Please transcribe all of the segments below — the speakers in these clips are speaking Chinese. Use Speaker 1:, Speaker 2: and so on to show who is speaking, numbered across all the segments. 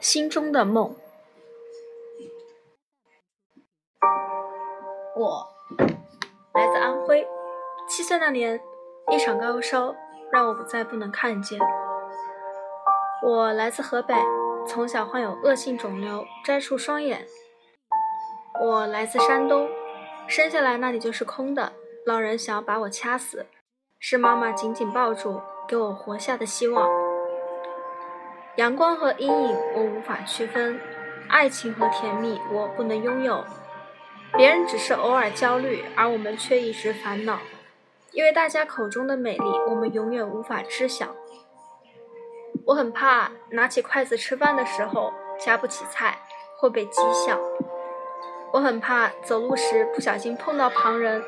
Speaker 1: 心中的梦。我来自安徽，七岁那年，一场高烧让我不再不能看见。我来自河北，从小患有恶性肿瘤，摘除双眼。我来自山东，生下来那里就是空的，老人想要把我掐死，是妈妈紧紧抱住，给我活下的希望。阳光和阴影我无法区分，爱情和甜蜜我不能拥有。别人只是偶尔焦虑，而我们却一直烦恼，因为大家口中的美丽，我们永远无法知晓。我很怕拿起筷子吃饭的时候夹不起菜，会被讥笑；我很怕走路时不小心碰到旁人，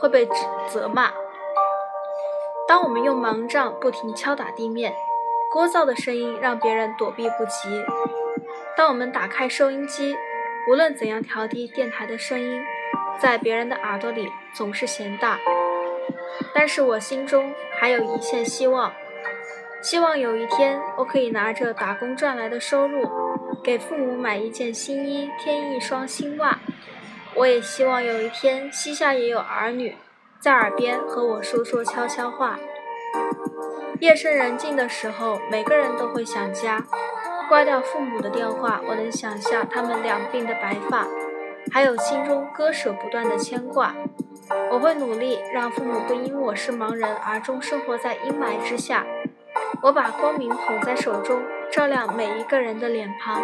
Speaker 1: 会被指责骂。当我们用盲杖不停敲打地面，聒噪的声音让别人躲避不及；当我们打开收音机，无论怎样调低电台的声音，在别人的耳朵里总是嫌大。但是我心中还有一线希望。希望有一天，我可以拿着打工赚来的收入，给父母买一件新衣，添一双新袜。我也希望有一天，膝下也有儿女，在耳边和我说说悄悄话。夜深人静的时候，每个人都会想家。挂掉父母的电话，我能想象他们两鬓的白发，还有心中割舍不断的牵挂。我会努力让父母不因我是盲人而终生活在阴霾之下。我把光明捧在手中，照亮每一个人的脸庞。